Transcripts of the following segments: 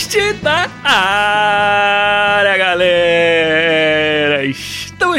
Podcast da área,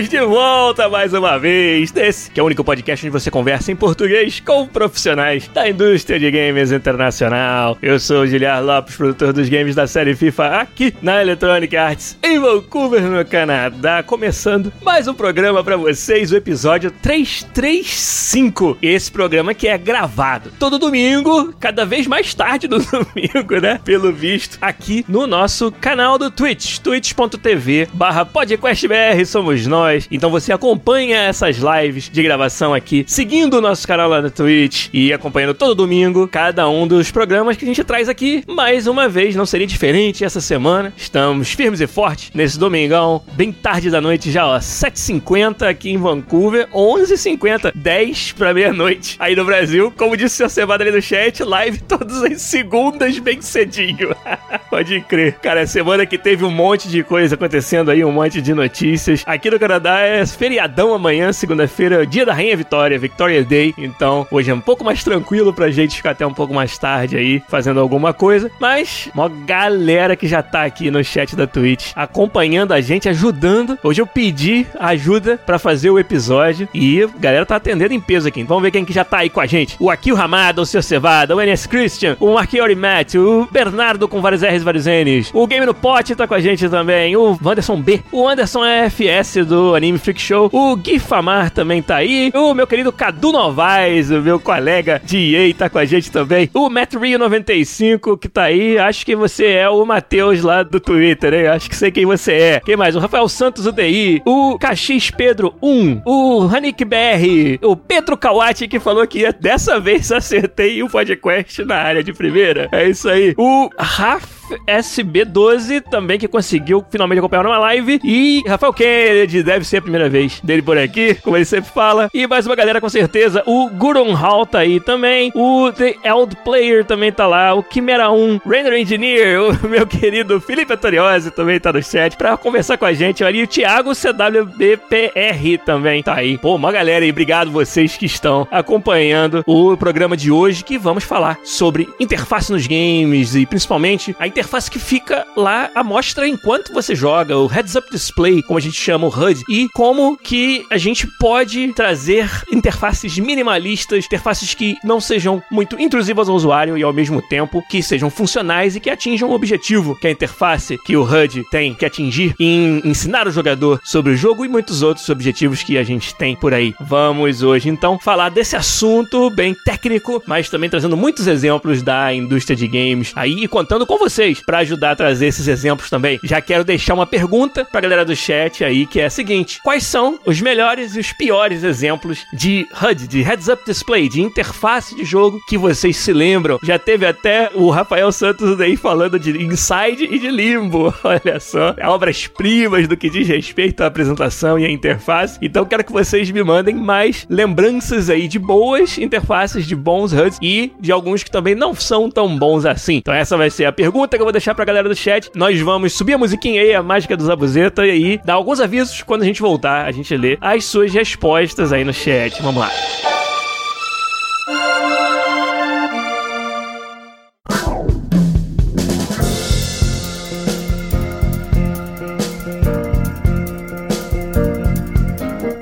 Estamos de volta mais uma vez nesse que é o único podcast onde você conversa em português com profissionais da indústria de games internacional. Eu sou o Giliar Lopes, produtor dos games da série FIFA aqui na Electronic Arts em Vancouver, no Canadá, começando mais um programa para vocês, o episódio 335. Esse programa que é gravado todo domingo, cada vez mais tarde no domingo, né? Pelo visto, aqui no nosso canal do Twitch, twitch.tv/podcastbr. Somos nós. Então você acompanha essas lives de gravação aqui, seguindo o nosso canal lá no Twitch e acompanhando todo domingo cada um dos programas que a gente traz aqui. Mais uma vez, não seria diferente essa semana. Estamos firmes e fortes nesse domingão, bem tarde da noite já, ó, 7h50 aqui em Vancouver, 11h50, 10 pra meia-noite aí no Brasil. Como disse o Cebada ali no chat, live todas as segundas bem cedinho. Pode crer. Cara, semana que teve um monte de coisa acontecendo aí, um monte de notícias. Aqui no Canadá é feriadão amanhã, segunda-feira, dia da Rainha Vitória, Victoria Day. Então, hoje é um pouco mais tranquilo pra gente ficar até um pouco mais tarde aí fazendo alguma coisa. Mas, uma galera que já tá aqui no chat da Twitch acompanhando a gente, ajudando. Hoje eu pedi ajuda para fazer o episódio e a galera tá atendendo em peso aqui. Vamos ver quem que já tá aí com a gente. O Akil Ramada, o Sr. Cevada, o NS Christian, o Marquiori Matt, o Bernardo com vários R's e vários N's, o Game no Pote tá com a gente também, o Wanderson B, o Anderson FS do Anime Freak Show. O Gui Famar também tá aí. O meu querido Cadu Novaes, o meu colega de EA, tá com a gente também. O Matt Rio 95 que tá aí. Acho que você é o Matheus lá do Twitter, hein? Acho que sei quem você é. Quem mais? O Rafael Santos UDI. O Caxis Pedro 1. O Hanik BR. O Pedro Kawati que falou que dessa vez acertei o podcast na área de primeira. É isso aí. O Rafa SB12 também que conseguiu finalmente acompanhar uma live. E Rafael Kennedy, deve ser a primeira vez dele por aqui, como ele sempre fala. E mais uma galera com certeza. O Gurun Hall tá aí também. O The Eld Player também tá lá. O Chimera 1, Render Engineer, o meu querido Felipe Atoriose também tá no chat pra conversar com a gente. E o Thiago CWBPR também tá aí. Pô, uma galera aí. Obrigado vocês que estão acompanhando o programa de hoje que vamos falar sobre interface nos games e principalmente a interface que fica lá à mostra enquanto você joga, o Heads Up Display, como a gente chama o HUD, e como que a gente pode trazer interfaces minimalistas, interfaces que não sejam muito intrusivas ao usuário e ao mesmo tempo que sejam funcionais e que atinjam o objetivo que a interface que o HUD tem que atingir em ensinar o jogador sobre o jogo e muitos outros objetivos que a gente tem por aí. Vamos hoje então falar desse assunto bem técnico, mas também trazendo muitos exemplos da indústria de games aí e contando com vocês para ajudar a trazer esses exemplos também. Já quero deixar uma pergunta pra galera do chat aí que é a seguinte: quais são os melhores e os piores exemplos de HUD, de Heads Up Display, de interface de jogo que vocês se lembram? Já teve até o Rafael Santos aí falando de Inside e de Limbo. Olha só, obras-primas do que diz respeito à apresentação e à interface. Então quero que vocês me mandem mais lembranças aí de boas interfaces, de bons HUDs e de alguns que também não são tão bons assim. Então essa vai ser a pergunta que eu vou deixar pra galera do chat. Nós vamos subir a musiquinha aí, a mágica dos Zabuzeta, e aí dar alguns avisos quando a gente voltar, a gente lê as suas respostas aí no chat. Vamos lá.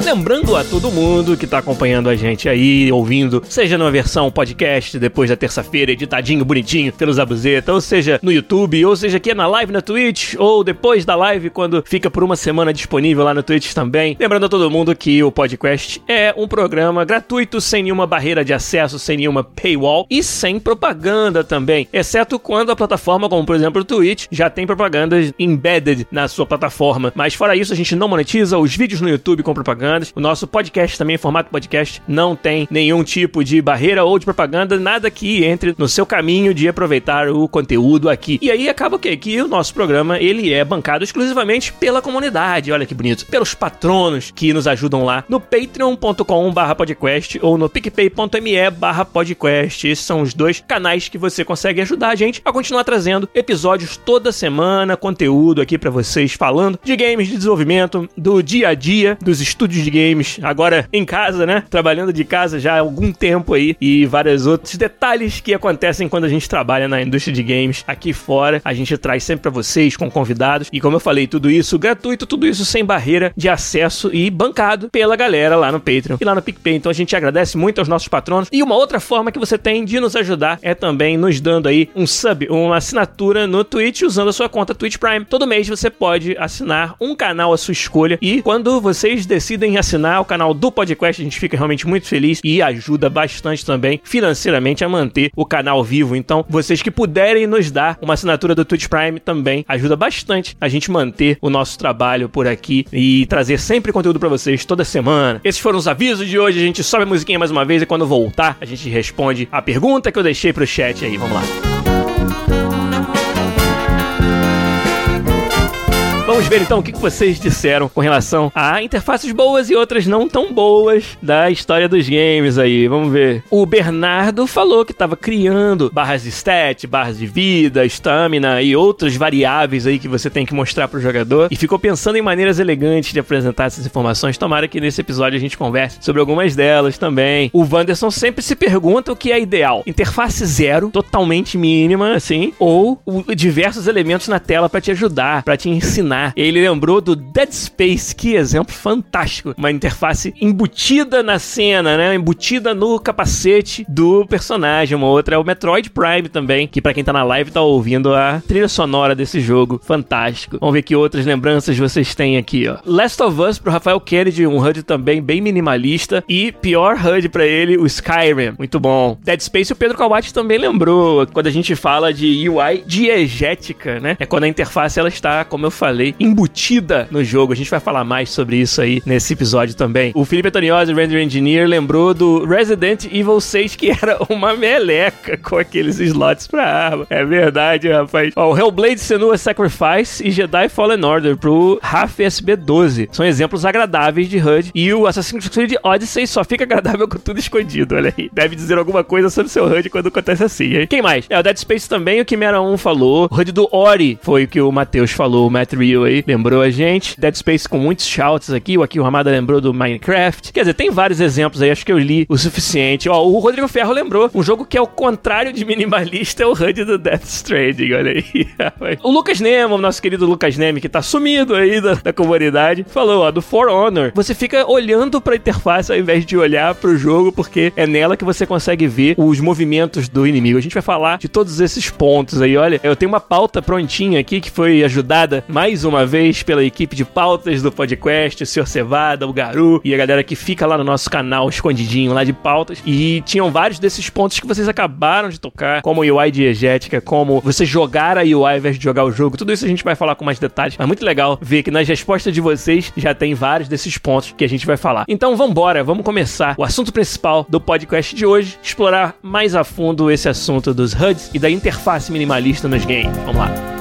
Lembrando a todo mundo que tá acompanhando a gente aí, ouvindo, seja numa versão podcast depois da terça-feira, editadinho, bonitinho, pelo Zabuzeta, ou seja no YouTube, ou seja aqui na live na Twitch, ou depois da live, quando fica por uma semana disponível lá no Twitch também. Lembrando a todo mundo que o podcast é um programa gratuito, sem nenhuma barreira de acesso, sem nenhuma paywall e sem propaganda também, exceto quando a plataforma, como por exemplo o Twitch, já tem propagandas embedded na sua plataforma. Mas fora isso, a gente não monetiza os vídeos no YouTube com propaganda propagandas. O nosso podcast também, formato podcast, não tem nenhum tipo de barreira ou de propaganda, nada que entre no seu caminho de aproveitar o conteúdo aqui. E aí acaba o quê? Que o nosso programa, ele é bancado exclusivamente pela comunidade, olha que bonito, pelos patronos que nos ajudam lá no patreon.com barra podcast ou no picpay.me barra podcast. Esses são os dois canais que você consegue ajudar a gente a continuar trazendo episódios toda semana, conteúdo aqui para vocês falando de games de desenvolvimento, do dia a dia, dos estúdios de games, agora em casa, né? Trabalhando de casa já há algum tempo aí e vários outros detalhes que acontecem quando a gente trabalha na indústria de games aqui fora. A gente traz sempre para vocês com convidados e como eu falei, tudo isso gratuito, tudo isso sem barreira de acesso e bancado pela galera lá no Patreon e lá no PicPay. Então a gente agradece muito aos nossos patronos. E uma outra forma que você tem de nos ajudar é também nos dando aí um sub, uma assinatura no Twitch usando a sua conta Twitch Prime. Todo mês você pode assinar um canal à sua escolha e quando vocês decidem assinar o canal do podcast, a gente fica realmente muito feliz e ajuda bastante também financeiramente a manter o canal vivo. Então, vocês que puderem nos dar uma assinatura do Twitch Prime também ajuda bastante a gente manter o nosso trabalho por aqui e trazer sempre conteúdo para vocês toda semana. Esses foram os avisos de hoje. A gente sobe a musiquinha mais uma vez e quando voltar, a gente responde a pergunta que eu deixei pro chat aí. Vamos lá. Vamos ver então o que vocês disseram com relação a interfaces boas e outras não tão boas da história dos games aí. Vamos ver. O Bernardo falou que estava criando barras de stat, barras de vida, estamina e outras variáveis aí que você tem que mostrar pro jogador e ficou pensando em maneiras elegantes de apresentar essas informações. Tomara que nesse episódio a gente converse sobre algumas delas também. O Wanderson sempre se pergunta o que é ideal: interface zero, totalmente mínima, assim, ou diversos elementos na tela para te ajudar, para te ensinar ele lembrou do Dead Space, que exemplo fantástico. Uma interface embutida na cena, né? Embutida no capacete do personagem. Uma outra é o Metroid Prime também, que para quem tá na live tá ouvindo a trilha sonora desse jogo. Fantástico. Vamos ver que outras lembranças vocês têm aqui, ó. Last of Us pro Rafael Kennedy, um HUD também bem minimalista. E pior HUD para ele, o Skyrim. Muito bom. Dead Space o Pedro Kawati também lembrou, quando a gente fala de UI diegética, né? É quando a interface ela está, como eu falei, embutida no jogo. A gente vai falar mais sobre isso aí nesse episódio também. O Felipe Antoniosi, Render Engineer, lembrou do Resident Evil 6, que era uma meleca com aqueles slots pra arma. É verdade, rapaz. Ó, o Hellblade Senua Sacrifice e Jedi Fallen Order pro RAF SB12. São exemplos agradáveis de HUD. E o Assassin's Creed Odyssey só fica agradável com tudo escondido, olha aí. Deve dizer alguma coisa sobre seu HUD quando acontece assim, hein? Quem mais? É, o Dead Space também, o Chimera 1 falou. O HUD do Ori foi o que o Matheus falou, o Matt Rio aí lembrou a gente. Dead Space com muitos shouts aqui. O Aqui o Ramada lembrou do Minecraft. Quer dizer, tem vários exemplos aí. Acho que eu li o suficiente. Ó, o Rodrigo Ferro lembrou. Um jogo que é o contrário de minimalista é o HUD do Death Stranding. Olha aí. o Lucas Nemo, nosso querido Lucas Nemo, que tá sumido aí da, da comunidade, falou, ó, do For Honor. Você fica olhando pra interface ao invés de olhar pro jogo, porque é nela que você consegue ver os movimentos do inimigo. A gente vai falar de todos esses pontos aí. Olha, eu tenho uma pauta prontinha aqui que foi ajudada mais uma vez pela equipe de pautas do podcast, o Sr. Cevada, o Garu e a galera que fica lá no nosso canal escondidinho lá de pautas. E tinham vários desses pontos que vocês acabaram de tocar, como UI diegética, como você jogar a UI ao invés de jogar o jogo. Tudo isso a gente vai falar com mais detalhes. Mas muito legal ver que nas respostas de vocês já tem vários desses pontos que a gente vai falar. Então vambora, vamos começar o assunto principal do podcast de hoje, explorar mais a fundo esse assunto dos HUDs e da interface minimalista nos games. Vamos lá.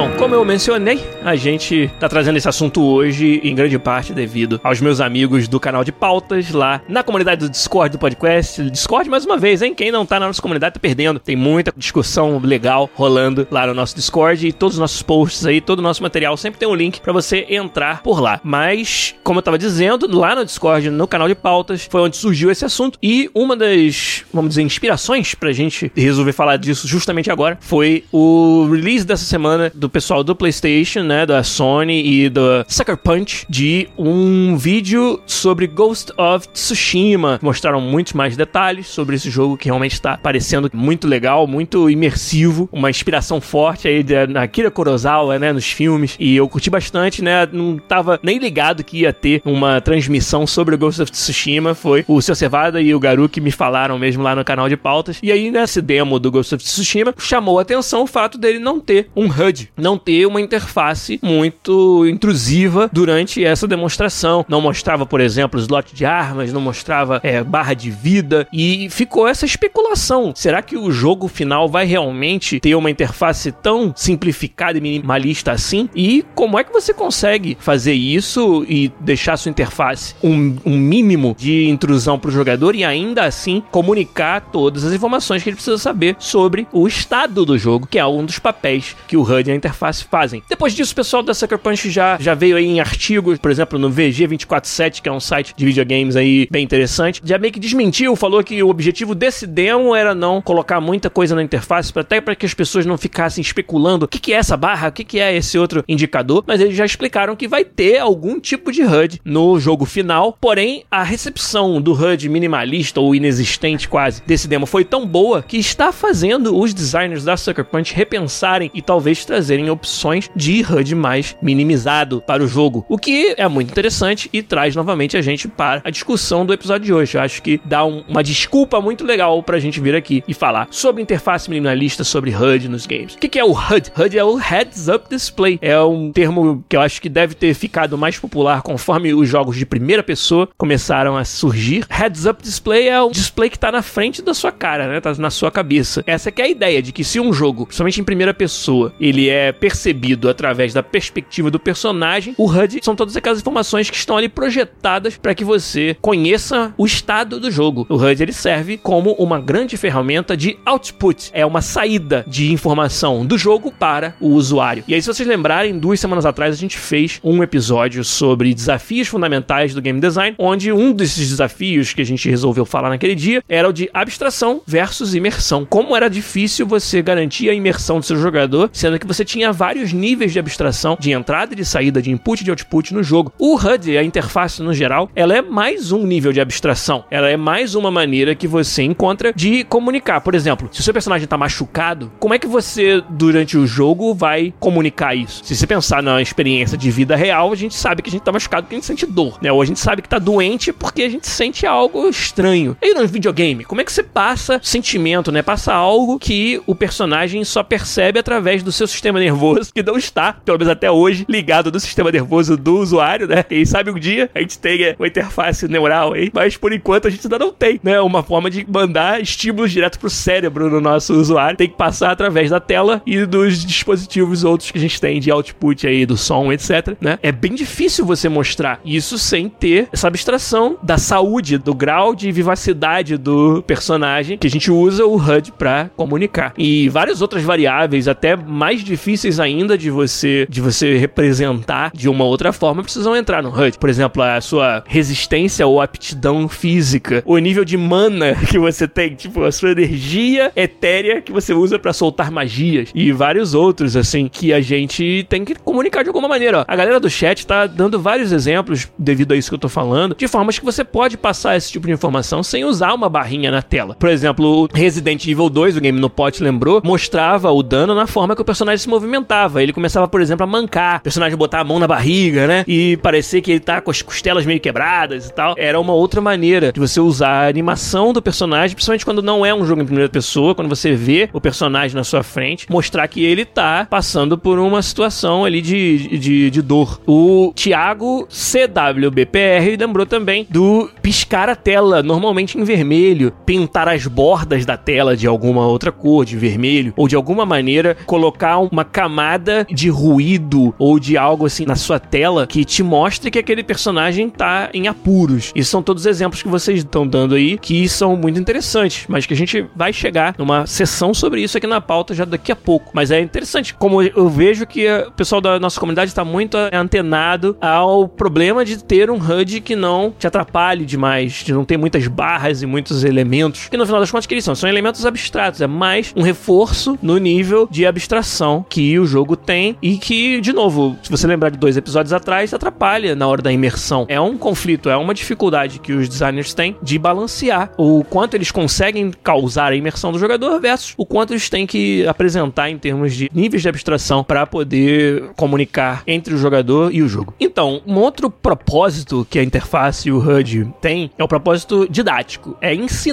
Então, como eu mencionei, a gente tá trazendo esse assunto hoje em grande parte devido aos meus amigos do canal de pautas lá na comunidade do Discord do podcast. Discord, mais uma vez, hein? Quem não tá na nossa comunidade tá perdendo. Tem muita discussão legal rolando lá no nosso Discord e todos os nossos posts aí, todo o nosso material sempre tem um link para você entrar por lá. Mas, como eu tava dizendo, lá no Discord, no canal de pautas, foi onde surgiu esse assunto e uma das, vamos dizer, inspirações pra gente resolver falar disso justamente agora foi o release dessa semana do pessoal do PlayStation, né, da Sony e do Sucker Punch de um vídeo sobre Ghost of Tsushima. Mostraram muitos mais detalhes sobre esse jogo que realmente está parecendo muito legal, muito imersivo, uma inspiração forte aí da Akira Kurosawa, né, nos filmes. E eu curti bastante, né? Não tava nem ligado que ia ter uma transmissão sobre Ghost of Tsushima. Foi o Seu Cevada e o Garu que me falaram mesmo lá no canal de pautas. E aí, nesse demo do Ghost of Tsushima, chamou a atenção o fato dele não ter um HUD, não ter uma interface muito intrusiva durante essa demonstração. Não mostrava, por exemplo, slot de armas, não mostrava é, barra de vida e ficou essa especulação. Será que o jogo final vai realmente ter uma interface tão simplificada e minimalista assim? E como é que você consegue fazer isso e deixar sua interface um, um mínimo de intrusão para o jogador e ainda assim comunicar todas as informações que ele precisa saber sobre o estado do jogo, que é um dos papéis que o HUD e a interface fazem. Depois disso, o pessoal da Sucker Punch já, já veio aí em artigos, por exemplo, no VG247, que é um site de videogames aí bem interessante, já meio que desmentiu, falou que o objetivo desse demo era não colocar muita coisa na interface, até para que as pessoas não ficassem especulando o que, que é essa barra, o que, que é esse outro indicador, mas eles já explicaram que vai ter algum tipo de HUD no jogo final, porém a recepção do HUD minimalista ou inexistente quase desse demo foi tão boa que está fazendo os designers da Sucker Punch repensarem e talvez trazerem opções de HUD mais minimizado para o jogo, o que é muito interessante e traz novamente a gente para a discussão do episódio de hoje. Eu acho que dá um, uma desculpa muito legal para a gente vir aqui e falar sobre interface minimalista, sobre HUD nos games. O que, que é o HUD? HUD é o Heads Up Display. É um termo que eu acho que deve ter ficado mais popular conforme os jogos de primeira pessoa começaram a surgir. Heads Up Display é o display que está na frente da sua cara, né? Tá na sua cabeça. Essa que é a ideia de que se um jogo, principalmente em primeira pessoa, ele é percebido através da perspectiva do personagem, o HUD são todas aquelas informações que estão ali projetadas para que você conheça o estado do jogo. O HUD ele serve como uma grande ferramenta de output, é uma saída de informação do jogo para o usuário. E aí, se vocês lembrarem, duas semanas atrás a gente fez um episódio sobre desafios fundamentais do game design, onde um desses desafios que a gente resolveu falar naquele dia era o de abstração versus imersão. Como era difícil você garantir a imersão do seu jogador, sendo que você tinha vários níveis de abstração de entrada e de saída, de input e de output no jogo. O HUD, a interface no geral, ela é mais um nível de abstração. Ela é mais uma maneira que você encontra de comunicar. Por exemplo, se o seu personagem está machucado, como é que você, durante o jogo, vai comunicar isso? Se você pensar na experiência de vida real, a gente sabe que a gente tá machucado porque a gente sente dor, né? Ou a gente sabe que tá doente porque a gente sente algo estranho. E no videogame, como é que você passa sentimento, né? Passa algo que o personagem só percebe através do seu sistema nervoso, que não está, pelo menos até hoje, ligado do sistema nervoso do usuário, né? Quem sabe um dia a gente tenha uma interface neural aí, mas por enquanto a gente ainda não tem, né? Uma forma de mandar estímulos direto pro cérebro no nosso usuário. Tem que passar através da tela e dos dispositivos outros que a gente tem de output aí, do som, etc, né? É bem difícil você mostrar isso sem ter essa abstração da saúde, do grau de vivacidade do personagem que a gente usa o HUD para comunicar. E várias outras variáveis, até mais difíceis ainda de você de você representar de uma outra forma, precisam entrar no HUD. Por exemplo, a sua resistência ou aptidão física, o nível de mana que você tem, tipo, a sua energia etérea que você usa para soltar magias e vários outros assim que a gente tem que comunicar de alguma maneira. A galera do chat tá dando vários exemplos devido a isso que eu tô falando, de formas que você pode passar esse tipo de informação sem usar uma barrinha na tela. Por exemplo, o Resident Evil 2, o game no pot lembrou, mostrava o dano na forma que o personagem se movimentava. Ele começava, por exemplo, a mancar, o personagem botar a mão na barriga, né? E parecer que ele tá com as costelas meio quebradas e tal. Era uma outra maneira de você usar a animação do personagem, principalmente quando não é um jogo em primeira pessoa, quando você vê o personagem na sua frente, mostrar que ele tá passando por uma situação ali de, de, de dor. O Thiago CWBPR lembrou também do piscar a tela, normalmente em vermelho, pintar as bordas da tela de alguma outra cor, de vermelho, ou de alguma maneira colocar uma camada de ruído ou de algo assim na sua tela que te mostre que aquele personagem tá em apuros. E são todos exemplos que vocês estão dando aí que são muito interessantes, mas que a gente vai chegar numa sessão sobre isso aqui na pauta já daqui a pouco. Mas é interessante como eu vejo que o pessoal da nossa comunidade está muito antenado ao problema de ter um HUD que não te atrapalhe demais, de não ter muitas barras e muitos elementos, que no final das contas que eles são, são elementos abstratos, é mais um reforço no nível de abstração que o jogo tem e que, de novo, se você lembrar de dois episódios atrás, atrapalha na hora da imersão. É um conflito, é uma dificuldade que os designers têm de balancear o quanto eles conseguem causar a imersão do jogador versus o quanto eles têm que apresentar em termos de níveis de abstração para poder comunicar entre o jogador e o jogo. Então, um outro propósito que a interface e o HUD tem é o propósito didático, é ensinar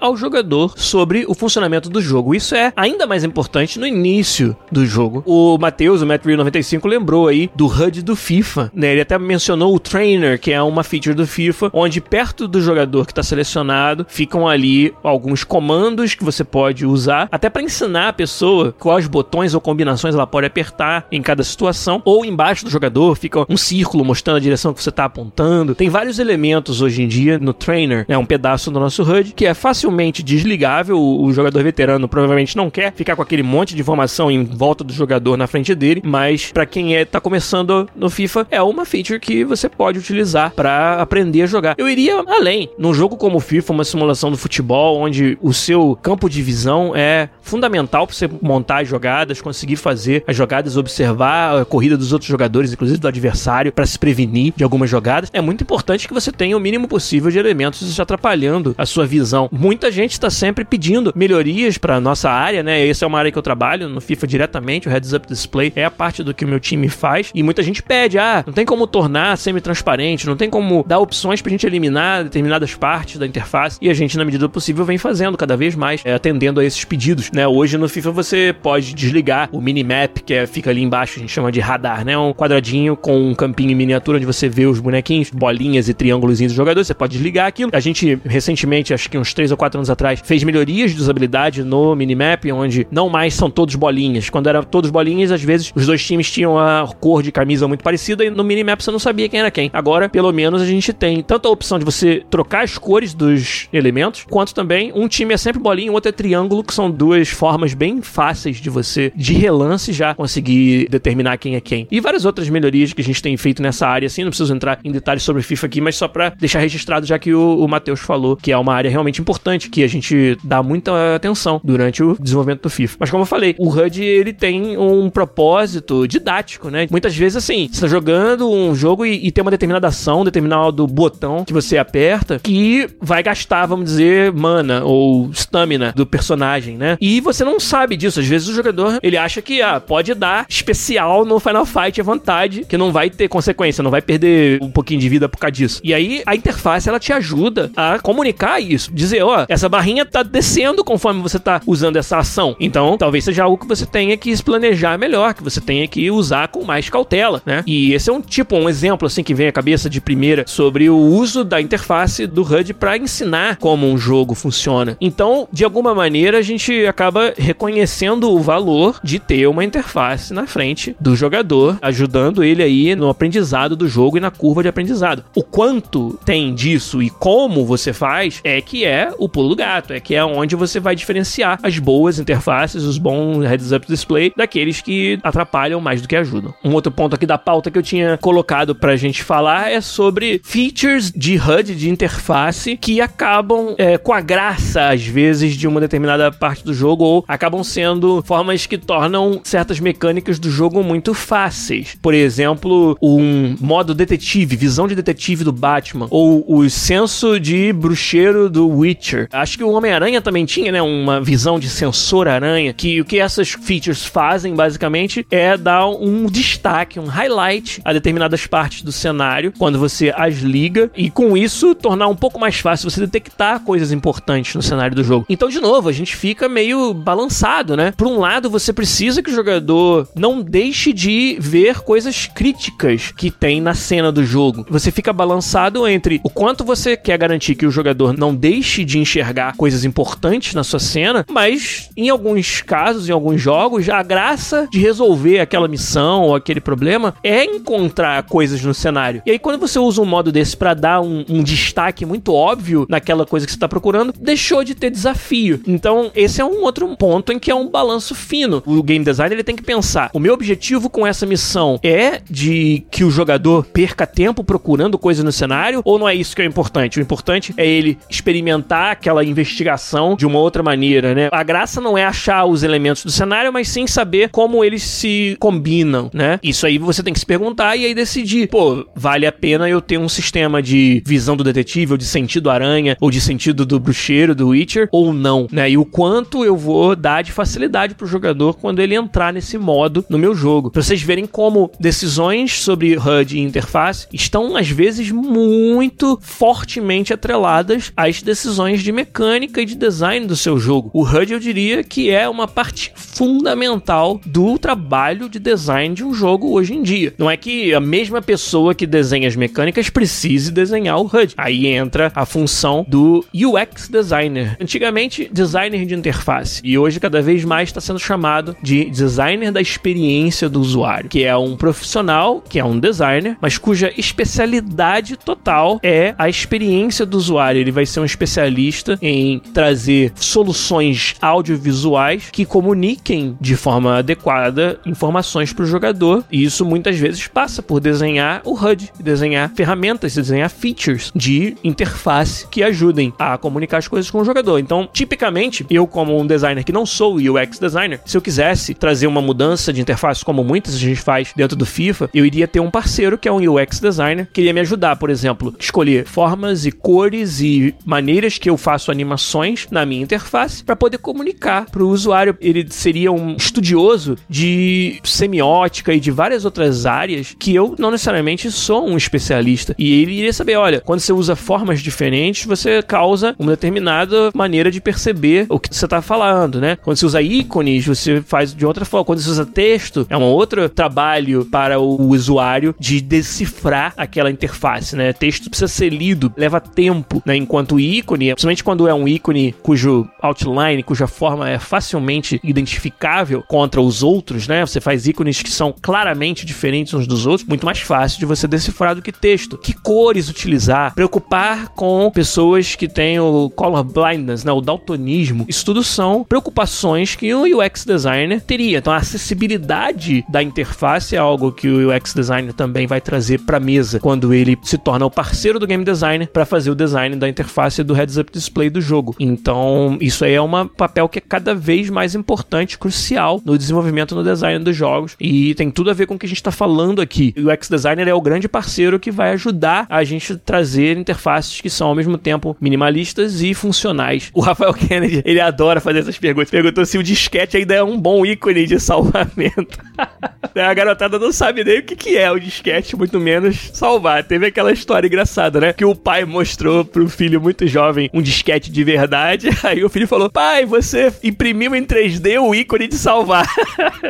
ao jogador sobre o funcionamento do jogo. Isso é ainda mais importante no início do jogo. O Matheus, o MattReal95, lembrou aí do HUD do FIFA, né? Ele até mencionou o Trainer, que é uma feature do FIFA, onde perto do jogador que está selecionado ficam ali alguns comandos que você pode usar, até para ensinar a pessoa quais botões ou combinações ela pode apertar em cada situação, ou embaixo do jogador fica um círculo mostrando a direção que você está apontando. Tem vários elementos hoje em dia no Trainer, é né? um pedaço do nosso HUD que é facilmente desligável. O jogador veterano provavelmente não quer ficar com aquele monte de informação em volta do jogador na frente dele, mas para quem é tá começando no FIFA é uma feature que você pode utilizar para aprender a jogar. Eu iria além. Num jogo como o FIFA, uma simulação do futebol onde o seu campo de visão é fundamental para você montar as jogadas, conseguir fazer as jogadas, observar a corrida dos outros jogadores, inclusive do adversário, para se prevenir de algumas jogadas. É muito importante que você tenha o mínimo possível de elementos atrapalhando a sua visão. Muita gente está sempre pedindo melhorias para nossa área, né? Essa é uma área que eu trabalho no FIFA diretamente, o Heads Up Display é a parte do que o meu time faz e muita gente pede, ah, não tem como tornar semi-transparente, não tem como dar opções pra gente eliminar determinadas partes da interface e a gente, na medida do possível, vem fazendo cada vez mais, é, atendendo a esses pedidos, né? Hoje no FIFA você pode desligar o minimap, que é, fica ali embaixo, a gente chama de radar, né? Um quadradinho com um campinho em miniatura onde você vê os bonequinhos, bolinhas e triângulos dos jogadores, você pode desligar aquilo. A gente, recentemente, acho que uns 3 ou 4 anos atrás, fez melhorias de usabilidade no minimap, onde não mais são todos bolinhas. Quando era todos bolinhas, às vezes os dois times tinham a cor de camisa muito parecida e no minimap você não sabia quem era quem. Agora, pelo menos, a gente tem tanto a opção de você trocar as cores dos elementos, quanto também um time é sempre bolinha, o outro é triângulo, que são duas formas bem fáceis de você, de relance, já conseguir determinar quem é quem. E várias outras melhorias que a gente tem feito nessa área, assim, não preciso entrar em detalhes sobre FIFA aqui, mas só para deixar registrado, já que o, o Matheus falou que é uma área realmente importante, que a gente dá muita atenção durante o desenvolvimento do FIFA. Mas como eu falei, o HUD ele tem um propósito didático, né? Muitas vezes assim, você tá jogando um jogo e, e tem uma determinada ação, um determinado botão que você aperta que vai gastar, vamos dizer, mana ou stamina do personagem, né? E você não sabe disso. Às vezes o jogador ele acha que ah, pode dar especial no Final Fight à vontade, que não vai ter consequência, não vai perder um pouquinho de vida por causa disso. E aí a interface ela te ajuda a comunicar isso, dizer, ó, oh, essa barrinha tá descendo conforme você tá usando essa ação. Então, talvez seja algo que você tenha que planejar melhor, que você tenha que usar com mais cautela, né? E esse é um tipo, um exemplo assim que vem à cabeça de primeira sobre o uso da interface do HUD para ensinar como um jogo funciona. Então, de alguma maneira, a gente acaba reconhecendo o valor de ter uma interface na frente do jogador, ajudando ele aí no aprendizado do jogo e na curva de aprendizado. O quanto tem disso e como você faz é que é o pulo do gato, é que é onde você vai diferenciar as boas interfaces, os bons heads-up display daqueles que atrapalham mais do que ajudam. Um outro ponto aqui da pauta que eu tinha colocado pra gente falar é sobre features de HUD, de interface, que acabam é, com a graça, às vezes, de uma determinada parte do jogo ou acabam sendo formas que tornam certas mecânicas do jogo muito fáceis. Por exemplo, um modo detetive, visão de detetive do Batman, ou o senso de bruxeiro do Witcher. Acho que o Homem-Aranha também tinha, né, uma visão de sensor aranha, que o que essas features fazem, basicamente, é dar um destaque, um highlight a determinadas partes do cenário quando você as liga e com isso tornar um pouco mais fácil você detectar coisas importantes no cenário do jogo. Então, de novo, a gente fica meio balançado, né? Por um lado, você precisa que o jogador não deixe de ver coisas críticas que tem na cena do jogo. Você fica balançado entre o quanto você quer garantir que o jogador não deixe de enxergar coisas importantes na sua cena, mas em alguns casos, em alguns jogos, a graça de resolver aquela missão ou aquele problema é encontrar coisas no cenário. E aí, quando você usa um modo desse para dar um, um, destaque muito óbvio naquela coisa que você tá procurando, deixou de ter desafio. Então, esse é um outro ponto em que é um balanço fino. O game designer ele tem que pensar: o meu objetivo com essa missão é de que o jogador perca tempo procurando coisa no cenário, ou não é isso que é importante? O importante é ele experimentar aquela investigação de uma outra maneira, né? A graça não é achar os elementos do cenário, mas sim saber como eles se combinam, né? Isso aí você tem que se perguntar e aí decidir, pô, vale a pena eu ter um sistema de visão do detetive, ou de sentido aranha, ou de sentido do bruxeiro, do Witcher, ou não, né? E o quanto eu vou dar de facilidade pro jogador quando ele entrar nesse modo no meu jogo. Pra vocês verem como decisões sobre HUD e interface estão, às vezes, muito fortemente atreladas às decisões de mecânica e de design do seu jogo. O HUD, eu diria que é uma parte fundamental do trabalho de design de um jogo hoje em dia. Não é que a mesma pessoa que desenha as mecânicas precise desenhar o HUD. Aí entra a função do UX designer. Antigamente, designer de interface. E hoje, cada vez mais, está sendo chamado de designer da experiência do usuário, que é um profissional, que é um designer, mas cuja especialidade total é a experiência do usuário. Ele vai ser um especialista em trazer soluções audiovisuais que comuniquem de forma adequada informações para o jogador. E isso muitas vezes passa por desenhar o HUD, desenhar ferramentas, desenhar features de interface que ajudem a comunicar as coisas com o jogador. Então, tipicamente, eu como um designer que não sou UX designer, se eu quisesse trazer uma mudança de interface como muitas a gente faz dentro do FIFA, eu iria ter um parceiro que é um UX designer, que iria me ajudar, por exemplo, escolher formas e cores e maneiras que eu faço animações na minha interface para poder comunicar para o usuário. Ele seria um estudioso de semiótica e de várias outras áreas que eu não necessariamente sou um especialista. E ele iria saber, olha, quando você usa formas diferentes, você causa uma determinada maneira de perceber o que você está falando, né? Quando você usa ícones, você faz de outra forma. Quando você usa texto, é um outro trabalho para o usuário de decifrar aquela interface, né? Texto precisa ser lido, leva tempo, né? Enquanto ícone, principalmente quando é um ícone cujo outline, cuja forma é facilmente identificável contra os outros, né? Você faz ícones que são claramente diferentes uns dos outros, muito mais fácil de você decifrar do que texto. Que cores utilizar? Preocupar com pessoas que têm o color blindness, né? O daltonismo. Isso tudo são preocupações que o UX designer teria. Então a acessibilidade da interface é algo que o UX designer também vai trazer para mesa quando ele se torna o parceiro do game designer para fazer o design da interface do heads-up display do jogo. Então, isso aí é um papel que é cada vez mais importante, crucial no desenvolvimento no design dos jogos e tem tudo a ver com o que a gente está falando aqui. O UX designer é o grande parceiro que vai ajudar a gente trazer interfaces que são ao mesmo tempo minimalistas e funcionais. O Rafael Kennedy, ele adora fazer essas perguntas. Perguntou se o disquete ainda é um bom ícone de salvamento. a garotada não sabe nem o que, que é o disquete, muito menos salvar. Teve aquela história engraçada, né? Que o pai mostrou pro filho muito jovem um disquete de verdade. Aí o filho falou: Pai, você imprimiu em 3D o ícone de salvar.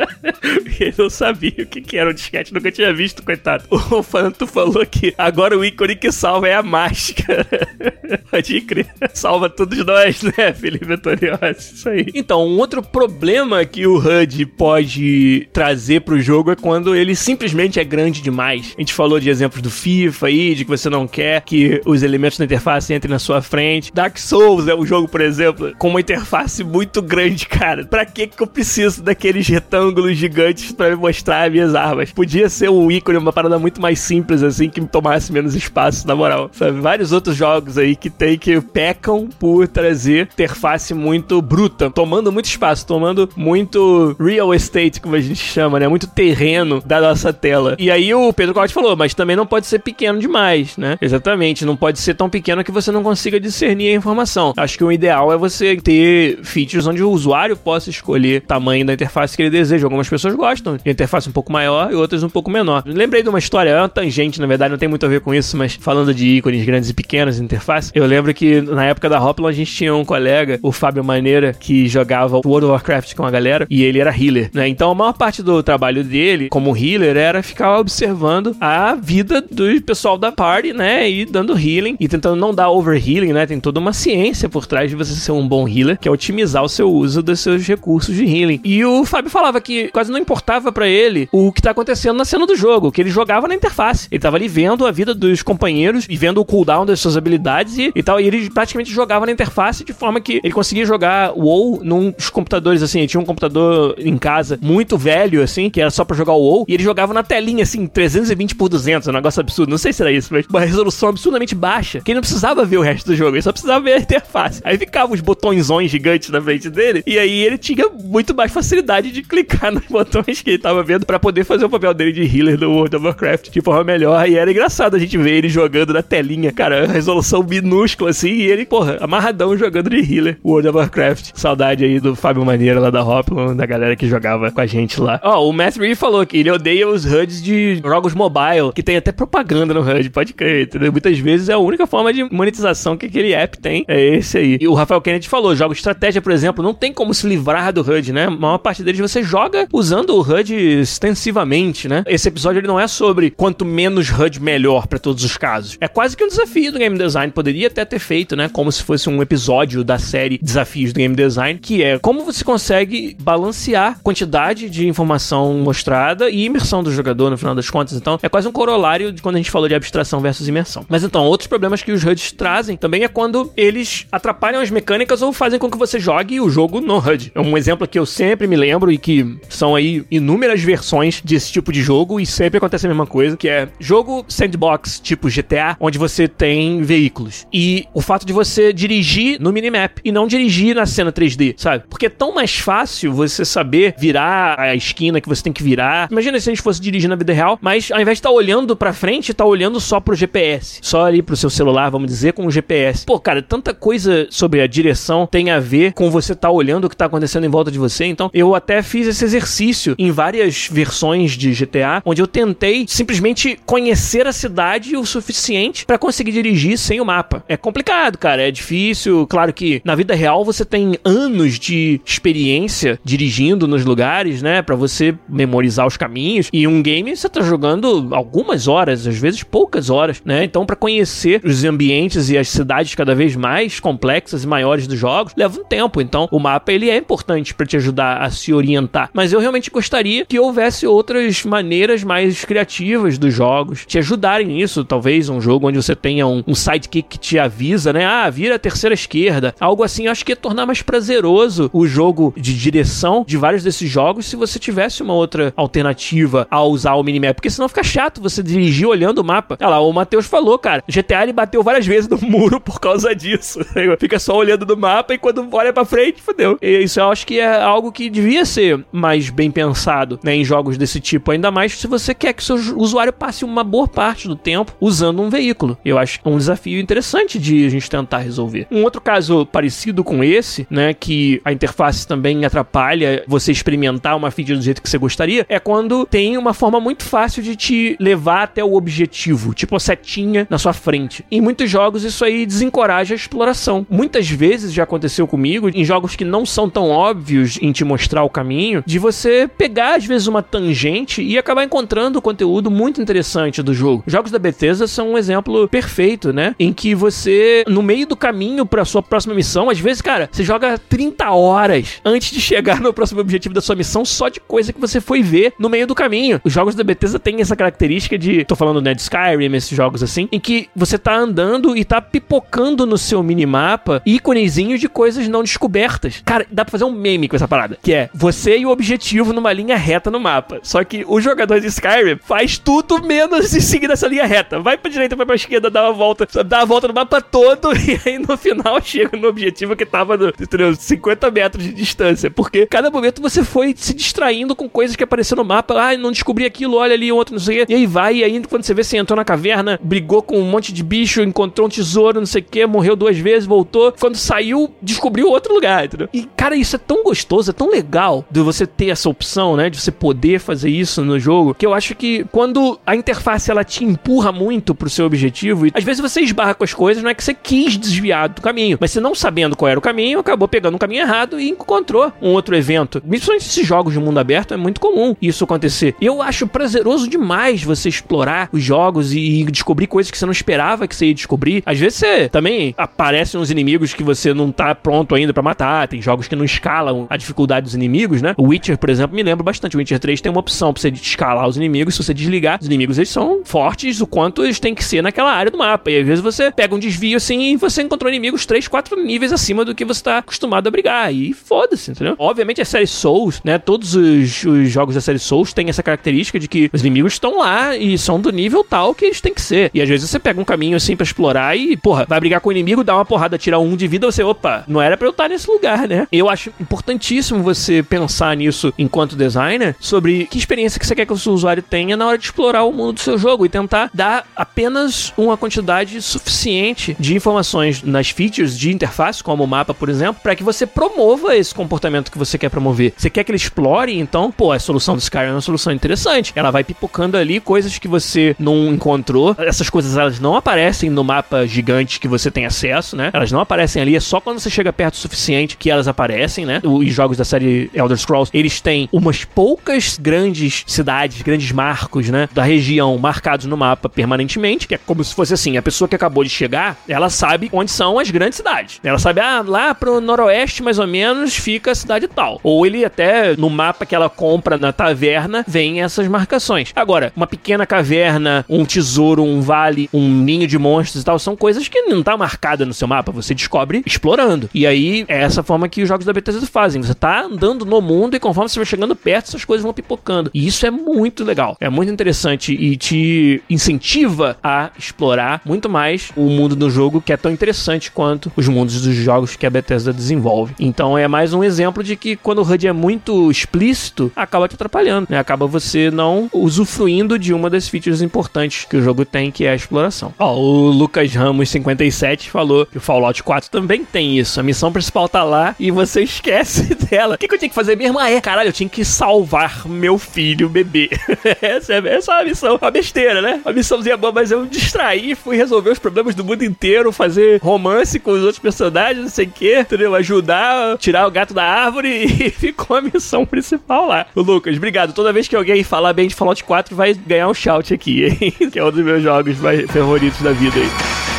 ele não sabia o que, que era o disquete, nunca tinha visto, coitado. O Fanto falou que agora o ícone que salva é a máscara. Pode crer. Salva todos nós, né, Felipe Antoniossi? Isso aí. Então, um outro problema que o HUD pode trazer pro jogo é quando ele simplesmente é grande demais. A gente falou de exemplos do FIFA aí, de que você não quer que os elementos da interface entrem na sua frente. Dark Souls é um jogo, por exemplo, com uma interface muito grande, cara. Pra que que eu preciso daqueles retângulos gigantes para me mostrar minhas armas? Podia ser um ícone, uma parada muito mais simples, assim, que me tomasse menos espaço, na moral. Sabe? Vários outros jogos aí que tem que pecam por trazer interface muito bruta, tomando muito espaço, tomando muito real estate, como a gente chama, né? Muito terreno da nossa tela. E aí o Pedro Corte falou, mas também não pode ser pequeno demais, né? Exatamente, não pode ser tão pequeno que você não consiga discernir a informação. Acho que o ideal é você ter features onde o usuário possa escolher tamanho da interface que ele deseja. Algumas pessoas gostam de interface um pouco maior e outras um pouco menor. Lembrei de uma história, é uma tangente, na verdade, não tem muito a ver com isso, mas falando de ícones grandes e pequenos interface, eu lembro que na época da Hoplon a gente tinha um colega, o Fábio Maneira, que jogava World of Warcraft com a galera e ele era healer, né? Então a maior parte do trabalho dele como healer era ficar observando a vida do pessoal da party, né? E dando healing e tentando não dar overhealing, né? Tem toda uma ciência por trás de você ser um bom healer, que é otimizar o seu uso dos seus recursos de healing. E o Fábio falava que quase não importava para ele o que tá acontecendo na cena do jogo, que ele jogava na interface. Ele tava ali vendo a vida dos companheiros e vendo o cooldown das suas habilidades e, e tal. E ele praticamente jogava na interface de forma que ele conseguia jogar WoW num computadores assim. Ele tinha um computador em casa muito velho, assim, que era só para jogar WoW. E ele jogava na telinha, assim, 320 por 200, um negócio absurdo. Não sei se era isso, mas uma resolução absurdamente baixa, que ele não precisava ver o resto do jogo, ele só precisava ver a interface. Aí ficavam os botõezões gigantes na frente dele, e aí ele tinha muito mais facilidade de clicar nos botões que ele tava vendo para poder fazer o papel dele de healer do World of Warcraft de forma melhor. E era engraçado a gente ver ele jogando na telinha, cara, resolução minúscula assim, e ele, porra, amarradão jogando de healer World of Warcraft. Saudade aí do Fábio Maneira lá da Hoplon, da galera que jogava com a gente lá. Ó, oh, o Matt Reed falou que ele odeia os HUDs de jogos mobile, que tem até propaganda no HUD, pode crer, entendeu? Muitas vezes é a única forma de monetização que aquele app tem, é esse aí. E o Rafael Kennedy falou, jogos de estratégia, por exemplo, não tem como se livrar do HUD, né? A maior parte deles você joga usando o HUD extensivamente, né? Esse episódio ele não é sobre quanto menos HUD melhor para todos os casos. É quase que um desafio do game design, poderia até ter feito, né? Como se fosse um episódio da série Desafios do Game Design, que é como você consegue balancear quantidade de informação mostrada e imersão do jogador no final das contas. Então, é quase um corolário de quando a gente falou de abstração versus imersão. Mas então, outros problemas que os HUDs trazem também é quando eles atrapalham as mecânicas ou fazem com que você jogue o jogo no HUD. É um exemplo que eu sempre me lembro e que são aí inúmeras versões desse tipo de jogo e sempre acontece a mesma coisa, que é jogo sandbox tipo GTA, onde você tem veículos. E o fato de você dirigir no minimap e não dirigir na cena 3D, sabe? Porque é tão mais fácil você saber virar a esquina que você tem que virar. Imagina se a gente fosse dirigir na vida real, mas ao invés de estar tá olhando para frente, tá olhando só pro GPS. Só ali pro seu celular, vamos dizer, com o GPS. Pô, cara, tanta coisa sobre a direção tem a ver com você tá olhando o que tá acontecendo em volta de você. Então, eu até fiz esse exercício em várias versões de GTA, onde eu tentei simplesmente conhecer a cidade o suficiente para conseguir dirigir sem o mapa. É complicado, cara, é difícil. Claro que na vida real você tem anos de experiência dirigindo nos lugares, né, para você memorizar os caminhos. E um game você tá jogando algumas horas, às vezes poucas horas, né? Então, para conhecer os ambientes e as cidades cada vez mais complexas e maiores dos jogos, leva um tempo. Então, o mapa ele é importante para te ajudar a se orientar. Mas eu realmente gostaria que houvesse outras maneiras mais criativas dos jogos te ajudarem nisso. Talvez um jogo onde você tenha um, um sidekick que te avisa, né? Ah, vira a terceira esquerda. Algo assim, acho que ia tornar mais prazeroso o jogo de direção de vários desses jogos se você tivesse uma outra alternativa a usar o minimap. Porque senão fica chato você dirigir olhando o mapa. Olha lá, o Matheus falou, cara. GTA ele bateu várias vezes no muro por causa disso. fica só olhando no mapa e quando olha pra frente, fodeu. E isso eu acho que é algo que devia ser mais bem pensado, né, em jogos desse tipo. Ainda mais se você quer que seu usuário passe uma boa parte do tempo usando um veículo. Eu acho um desafio interessante de a gente tentar resolver. Um outro caso parecido com esse, né, que a interface também atrapalha você experimentar uma feature do jeito que você gostaria, é quando tem uma forma muito fácil de te levar até o objetivo, tipo a setinha na sua frente. Em muitos jogos isso aí desencoraja a exploração. Muitas vezes já aconteceu comigo em jogos que não são tão óbvios em te mostrar o caminho, de você pegar às vezes uma tangente e acabar encontrando conteúdo muito interessante do jogo. Jogos da Bethesda são um exemplo perfeito, né? Em que você, no meio do caminho para sua próxima missão, às vezes, cara, você joga 30 horas antes de chegar no próximo objetivo da sua missão só de coisa que você foi ver no meio do caminho. Os jogos da Bethesda têm essa característica de, tô falando, né, de Skyrim, esses jogos assim, em que você tá andando e tá pipocando no seu minimapa íconezinhos de coisas não descobertas. Cara, dá pra fazer um meme com essa parada, que é você e o objetivo numa linha reta no mapa. Só que o jogador de Skyrim faz tudo menos seguir nessa linha reta. Vai pra direita, vai pra esquerda, dá uma volta, dá a volta no mapa todo e aí no final chega no objetivo que tava no, entendeu, 50 metros de distância. Porque cada momento você foi se distraindo com coisas que apareceram no mapa. Ah, não descobri aquilo, olha ali, outro, não sei o quê. E aí vai, e aí quando você vê, você entrou na caverna, brigou com um monte de bicho, encontrou um tesouro, não sei o que, morreu duas vezes, voltou. Quando saiu, descobriu outro lugar, entendeu? E, cara, isso é tão gostoso, é tão legal de você ter essa opção, né? De você poder fazer isso no jogo, que eu acho que quando a interface ela te empurra muito pro seu objetivo, e às vezes você esbarra com as coisas, não é que você quis desviar do caminho, mas você não sabendo qual era o caminho, acabou pegando um caminho errado e encontrou um outro evento. Principalmente esses jogos de mundo aberto, é muito comum isso acontecer. Eu acho prazeroso demais você explorar os jogos e descobrir coisas que você não esperava que você ia descobrir. Às vezes você também aparecem uns inimigos que você não tá pronto ainda para matar. Tem jogos que não escalam a dificuldade dos inimigos, né? O Witcher, por exemplo, me lembra bastante. O Witcher 3 tem uma opção pra você escalar os inimigos. Se você desligar, os inimigos eles são fortes o quanto eles têm que ser naquela área do mapa. E às vezes você pega um desvio assim e você encontrou inimigos 3, 4 níveis acima do que você tá acostumado a brigar. E foda-se, entendeu? Obviamente a série Souls, né? Todos os, os jogos da série Souls têm essa característica de que os inimigos estão lá e são do nível tal que eles têm que ser. E às vezes você pega um caminho assim para explorar e, porra, vai brigar com o inimigo, dá uma porrada, tirar um de vida, você, opa, não era pra eu estar nesse lugar, né? Eu acho importante importantíssimo você pensar nisso enquanto designer sobre que experiência que você quer que o seu usuário tenha na hora de explorar o mundo do seu jogo e tentar dar apenas uma quantidade suficiente de informações nas features de interface, como o mapa, por exemplo, para que você promova esse comportamento que você quer promover. Você quer que ele explore, então, pô, a solução do Skyrim é uma solução interessante. Ela vai pipocando ali coisas que você não encontrou. Essas coisas elas não aparecem no mapa gigante que você tem acesso, né? Elas não aparecem ali, é só quando você chega perto o suficiente que elas aparecem, né? Os jogos da série Elder Scrolls, eles têm umas poucas grandes cidades, grandes marcos, né, da região marcados no mapa permanentemente, que é como se fosse assim, a pessoa que acabou de chegar, ela sabe onde são as grandes cidades. Ela sabe, ah, lá pro noroeste mais ou menos fica a cidade tal. Ou ele até no mapa que ela compra na taverna vem essas marcações. Agora, uma pequena caverna, um tesouro, um vale, um ninho de monstros e tal, são coisas que não tá marcada no seu mapa, você descobre explorando. E aí é essa forma que os jogos da Bethesda fazem. Você tá andando no mundo e conforme você vai chegando perto, essas coisas vão pipocando. E isso é muito legal. É muito interessante e te incentiva a explorar muito mais o mundo do jogo que é tão interessante quanto os mundos dos jogos que a Bethesda desenvolve. Então é mais um exemplo de que quando o HUD é muito explícito, acaba te atrapalhando, né? Acaba você não usufruindo de uma das features importantes que o jogo tem, que é a exploração. Ó, o Lucas Ramos 57 falou que o Fallout 4 também tem isso. A missão principal tá lá e você esquece dela. O que, que eu tinha que fazer mesmo? Ah, é, caralho, eu tinha que salvar meu filho, bebê. essa, é, essa é uma missão, uma besteira, né? Uma missãozinha boa, mas eu distraí, fui resolver os problemas do mundo inteiro, fazer romance com os outros personagens, não sei o que, entendeu? Ajudar, tirar o gato da árvore e ficou a missão principal lá. O Lucas, obrigado. Toda vez que alguém falar bem de Fallout 4, vai ganhar um shout aqui, hein? que é um dos meus jogos mais favoritos da vida aí.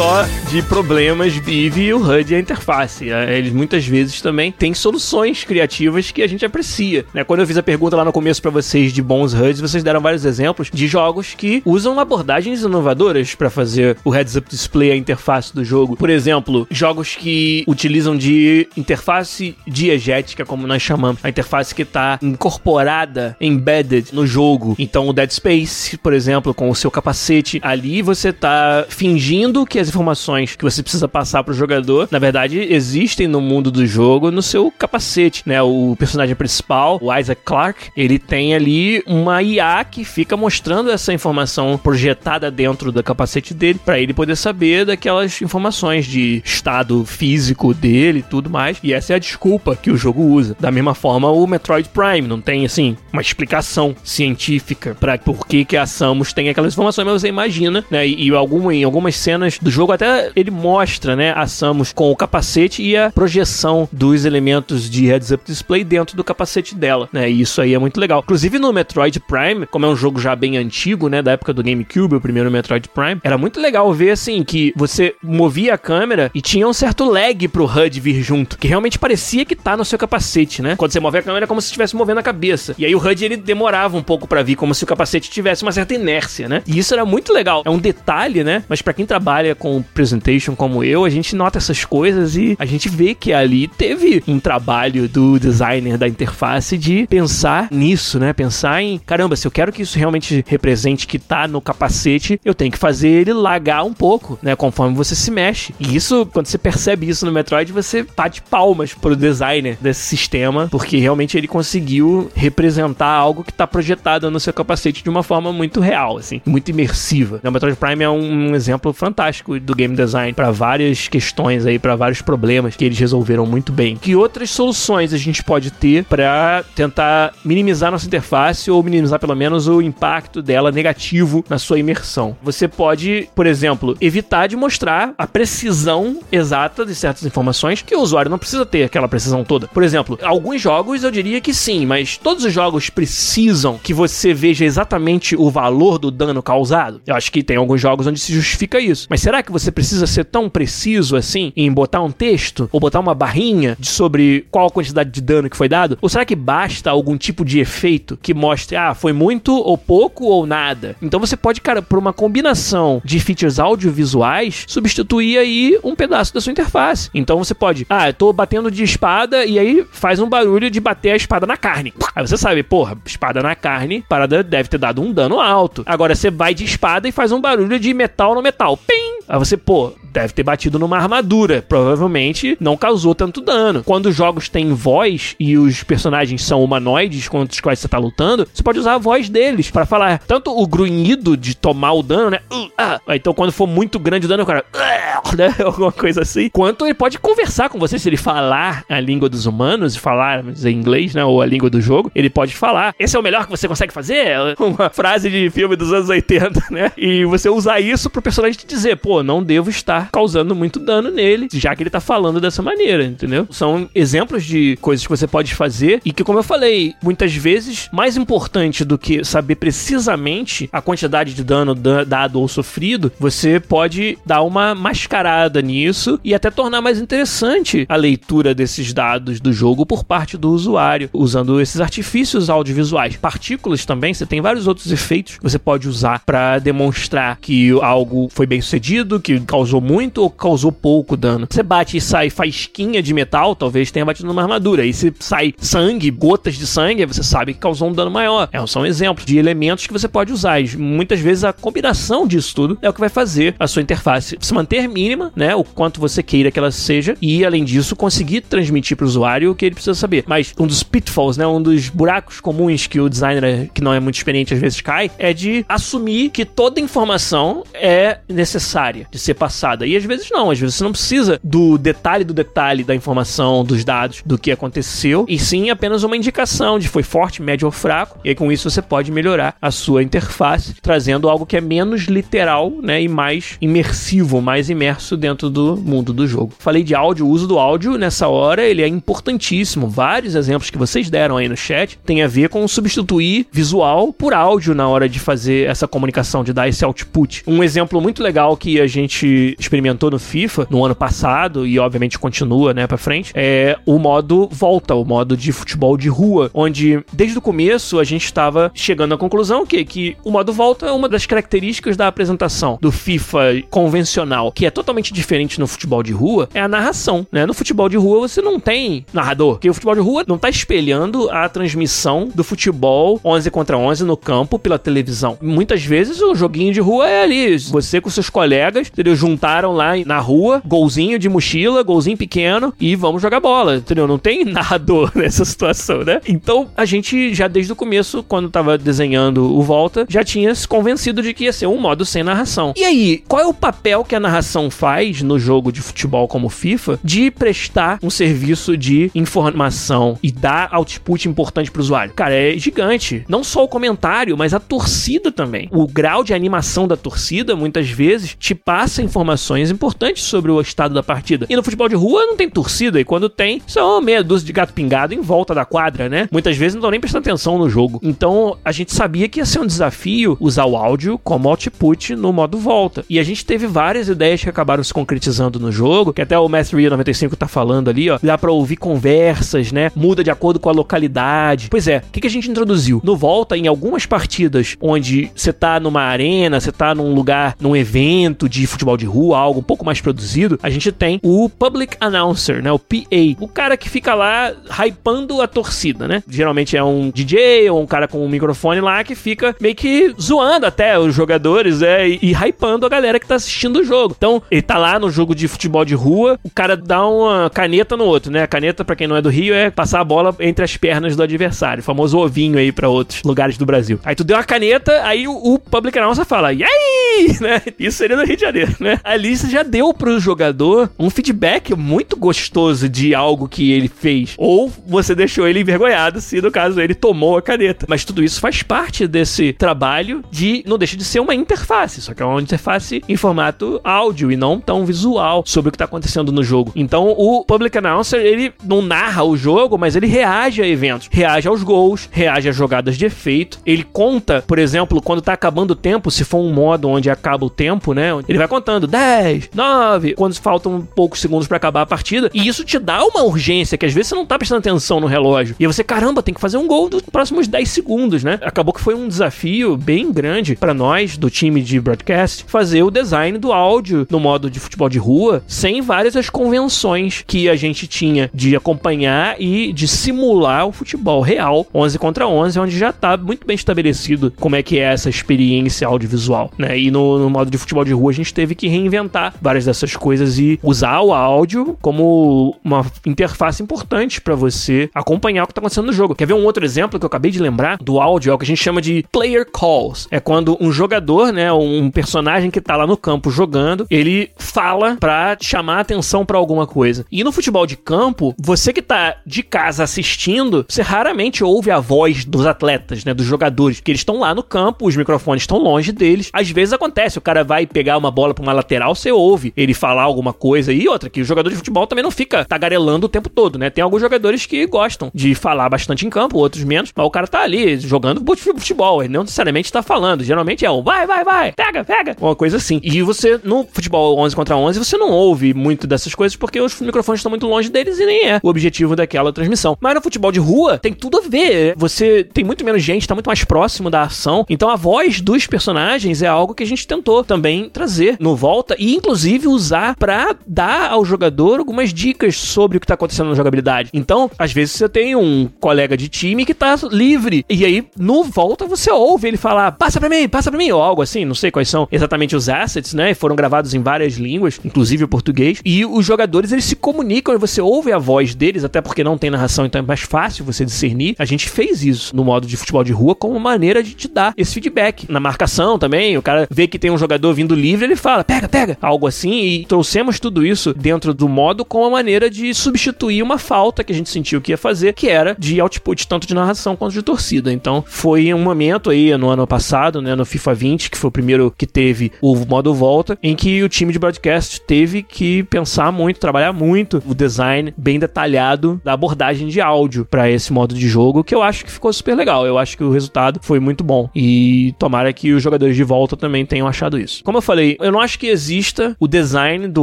Só de problemas vive o HUD e a interface. É, eles muitas vezes também têm soluções criativas que a gente aprecia. Né? Quando eu fiz a pergunta lá no começo para vocês de bons HUDs, vocês deram vários exemplos de jogos que usam abordagens inovadoras para fazer o heads-up display, a interface do jogo. Por exemplo, jogos que utilizam de interface diegética, como nós chamamos, a interface que está incorporada, embedded no jogo. Então, o Dead Space, por exemplo, com o seu capacete, ali você está fingindo que as informações que você precisa passar pro jogador, na verdade, existem no mundo do jogo no seu capacete, né? O personagem principal, o Isaac Clarke, ele tem ali uma IA que fica mostrando essa informação projetada dentro do capacete dele para ele poder saber daquelas informações de estado físico dele e tudo mais. E essa é a desculpa que o jogo usa. Da mesma forma, o Metroid Prime não tem assim uma explicação científica para por que que a Samus tem aquelas informações, mas você imagina, né? E, e em algumas cenas cenas do jogo, até ele mostra, né, a Samus com o capacete e a projeção dos elementos de heads-up display dentro do capacete dela, né? E isso aí é muito legal. Inclusive no Metroid Prime, como é um jogo já bem antigo, né, da época do GameCube, o primeiro Metroid Prime, era muito legal ver assim que você movia a câmera e tinha um certo lag pro HUD vir junto, que realmente parecia que tá no seu capacete, né? Quando você move a câmera é como se estivesse movendo a cabeça. E aí o HUD ele demorava um pouco para vir, como se o capacete tivesse uma certa inércia, né? E isso era muito legal. É um detalhe, né? Mas para quem trabalha trabalha com presentation como eu, a gente nota essas coisas e a gente vê que ali teve um trabalho do designer da interface de pensar nisso, né? Pensar em, caramba, se eu quero que isso realmente represente que tá no capacete, eu tenho que fazer ele lagar um pouco, né? Conforme você se mexe. E isso, quando você percebe isso no Metroid, você bate palmas pro designer desse sistema, porque realmente ele conseguiu representar algo que tá projetado no seu capacete de uma forma muito real, assim, muito imersiva. O Metroid Prime é um exemplo fantástico do game design para várias questões aí, para vários problemas que eles resolveram muito bem. Que outras soluções a gente pode ter para tentar minimizar nossa interface ou minimizar pelo menos o impacto dela negativo na sua imersão? Você pode, por exemplo, evitar de mostrar a precisão exata de certas informações que o usuário não precisa ter aquela precisão toda. Por exemplo, alguns jogos eu diria que sim, mas todos os jogos precisam que você veja exatamente o valor do dano causado. Eu acho que tem alguns jogos onde se justifica isso. Mas Mas será que você precisa ser tão preciso assim em botar um texto ou botar uma barrinha sobre qual a quantidade de dano que foi dado? Ou será que basta algum tipo de efeito que mostre, ah, foi muito ou pouco ou nada? Então você pode, cara, por uma combinação de features audiovisuais, substituir aí um pedaço da sua interface. Então você pode, ah, eu tô batendo de espada e aí faz um barulho de bater a espada na carne. Aí você sabe, porra, espada na carne, parada deve ter dado um dano alto. Agora você vai de espada e faz um barulho de metal no metal. Pim! Aí você, pô, deve ter batido numa armadura. Provavelmente não causou tanto dano. Quando os jogos têm voz e os personagens são humanoides contra os quais você tá lutando, você pode usar a voz deles para falar tanto o grunhido de tomar o dano, né? Uh, ah. Então quando for muito grande o dano, o cara. Uh, né? Alguma coisa assim. Quanto ele pode conversar com você se ele falar a língua dos humanos, falar em inglês, né? Ou a língua do jogo, ele pode falar. Esse é o melhor que você consegue fazer? Uma frase de filme dos anos 80, né? E você usar isso pro personagem te dizer, pô, não devo estar causando muito dano nele, já que ele tá falando dessa maneira, entendeu? São exemplos de coisas que você pode fazer e que, como eu falei, muitas vezes mais importante do que saber precisamente a quantidade de dano dado ou sofrido, você pode dar uma mascarada nisso e até tornar mais interessante a leitura desses dados do jogo por parte do usuário, usando esses artifícios audiovisuais. Partículas também, você tem vários outros efeitos que você pode usar para demonstrar que algo foi bem sucedido, que causou muito ou causou pouco dano. Você bate e sai faísquinha de metal, talvez tenha batido numa armadura. E se sai sangue, gotas de sangue, você sabe que causou um dano maior. É, são exemplos de elementos que você pode usar. E muitas vezes a combinação disso tudo é o que vai fazer a sua interface se manter mínima, né? O quanto você queira que ela seja. E além disso, conseguir transmitir para o usuário o que ele precisa saber. Mas um dos pitfalls, né? Um dos buracos comuns que o designer, que não é muito experiente, às vezes cai, é de assumir que toda informação é necessária de ser passada. E às vezes não, às vezes você não precisa do detalhe do detalhe da informação, dos dados, do que aconteceu, e sim apenas uma indicação de foi forte, médio ou fraco. E aí, com isso você pode melhorar a sua interface, trazendo algo que é menos literal, né, e mais imersivo, mais imerso dentro do mundo do jogo. Falei de áudio, o uso do áudio nessa hora, ele é importantíssimo. Vários exemplos que vocês deram aí no chat tem a ver com substituir visual por áudio na hora de fazer essa comunicação, de dar esse output. Um exemplo muito legal que a gente experimentou no FIFA no ano passado e obviamente continua, né, para frente, é o modo volta, o modo de futebol de rua, onde desde o começo a gente estava chegando à conclusão que que o modo volta é uma das características da apresentação do FIFA convencional, que é totalmente diferente no futebol de rua, é a narração, né? No futebol de rua você não tem narrador, porque o futebol de rua não tá espelhando a transmissão do futebol 11 contra 11 no campo pela televisão. Muitas vezes o joguinho de rua é ali, você com seus colegas, entendeu? Juntaram lá na rua, golzinho de mochila, golzinho pequeno e vamos jogar bola, entendeu? Não tem narrador nessa situação, né? Então a gente já desde o começo, quando tava desenhando o Volta, já tinha se convencido de que ia ser um modo sem narração. E aí, qual é o papel que a narração faz no jogo de futebol como FIFA de prestar um serviço de informação e dar output importante pro usuário? Cara, é gigante. Não só o comentário, mas a torcida também. O grau de animação da torcida muitas vezes te passa informações importantes sobre o estado da partida. E no futebol de rua não tem torcida, e quando tem, são meia dúzia de gato pingado em volta da quadra, né? Muitas vezes não estão nem prestando atenção no jogo. Então a gente sabia que ia ser um desafio usar o áudio como output no modo volta. E a gente teve várias ideias que acabaram se concretizando no jogo, que até o Mastery 95 tá falando ali, ó. Dá pra ouvir conversas, né? Muda de acordo com a localidade. Pois é, o que, que a gente introduziu? No volta, em algumas partidas onde você tá numa arena, você tá num lugar, num evento de futebol de rua, algo um pouco mais produzido, a gente tem o Public Announcer, né? O PA. O cara que fica lá hypando a torcida, né? Geralmente é um DJ ou um cara com um microfone lá que fica meio que zoando até os jogadores, né? E, e hypando a galera que tá assistindo o jogo. Então, ele tá lá no jogo de futebol de rua, o cara dá uma caneta no outro, né? A caneta, para quem não é do Rio, é passar a bola entre as pernas do adversário. Famoso ovinho aí para outros lugares do Brasil. Aí tu deu a caneta, aí o, o Public Announcer fala, e aí? Né? Isso seria no Rio de Janeiro, né? Ali você já deu pro jogador um feedback muito gostoso de algo que ele fez. Ou você deixou ele envergonhado se, no caso, ele tomou a caneta. Mas tudo isso faz parte desse trabalho de não deixa de ser uma interface, só que é uma interface em formato áudio e não tão visual sobre o que está acontecendo no jogo. Então o Public Announcer ele não narra o jogo, mas ele reage a eventos, reage aos gols, reage a jogadas de efeito. Ele conta, por exemplo, quando tá acabando o tempo, se for um modo onde acaba o tempo, né? Ele vai contando 10, 9, quando faltam poucos segundos para acabar a partida. E isso te dá uma urgência que às vezes você não tá prestando atenção no relógio. E você, caramba, tem que fazer um gol nos próximos 10 segundos, né? Acabou que foi um desafio bem grande para nós do time de broadcast fazer o design do áudio no modo de futebol de rua sem várias as convenções que a gente tinha de acompanhar e de simular o futebol real 11 contra 11, onde já tá muito bem estabelecido como é que é essa experiência audiovisual, né? E no, no modo de futebol de rua a gente teve que reinventar várias dessas coisas e usar o áudio como uma interface importante para você acompanhar o que tá acontecendo no jogo. Quer ver um outro exemplo que eu acabei de lembrar do áudio? É o que a gente chama de player calls. É quando um jogador, né, um personagem que tá lá no campo jogando, ele fala para chamar atenção para alguma coisa. E no futebol de campo, você que tá de casa assistindo, você raramente ouve a voz dos atletas, né, dos jogadores, que eles estão lá no campo, os microfones estão longe deles. Às vezes acontece, o cara vai pegar uma bola para uma lateral, você ouve ele falar alguma coisa e outra que o jogador de futebol também não fica tagarelando o tempo todo, né? Tem alguns jogadores que gostam de falar bastante em campo, outros menos, mas o cara tá ali jogando futebol, ele não necessariamente tá falando, geralmente é um vai, vai, vai, pega, pega, uma coisa assim. E você no futebol 11 contra 11, você não ouve muito dessas coisas porque os microfones estão muito longe deles e nem é o objetivo daquela transmissão. Mas no futebol de rua tem tudo a ver. Você tem muito menos gente, tá muito mais próximo da ação. Então a voz dos personagens é algo que a gente tentou também trazer no volta e inclusive usar para dar ao jogador algumas dicas sobre o que tá acontecendo na jogabilidade. Então, às vezes você tem um colega de time que tá livre e aí no volta você ouve ele falar: "Passa para mim, passa para mim" ou algo assim, não sei quais são exatamente os assets, né? Foram gravados em várias línguas, inclusive o português, e os jogadores eles se comunicam e você ouve a voz deles, até porque não tem narração, então é mais fácil você discernir. A gente fez isso no modo de futebol de rua como maneira de te dar esse feedback. Na marcação também, o cara vê que tem um jogador vindo livre, ele fala: "Pega, pega", algo assim, e trouxemos tudo isso dentro do modo com a maneira de substituir uma falta que a gente sentiu que ia fazer, que era de output tanto de narração quanto de torcida. Então, foi um momento aí no ano passado, né, no FIFA 20, que foi o primeiro que teve o modo volta, em que o time de broadcast teve que pensar muito, trabalhar muito o design bem detalhado da abordagem de áudio para esse modo de jogo, que eu acho que ficou super legal. Eu acho que o resultado foi muito bom. E tomara que os jogadores de volta também tenham achado isso. Como eu falei, eu não acho que exista o design do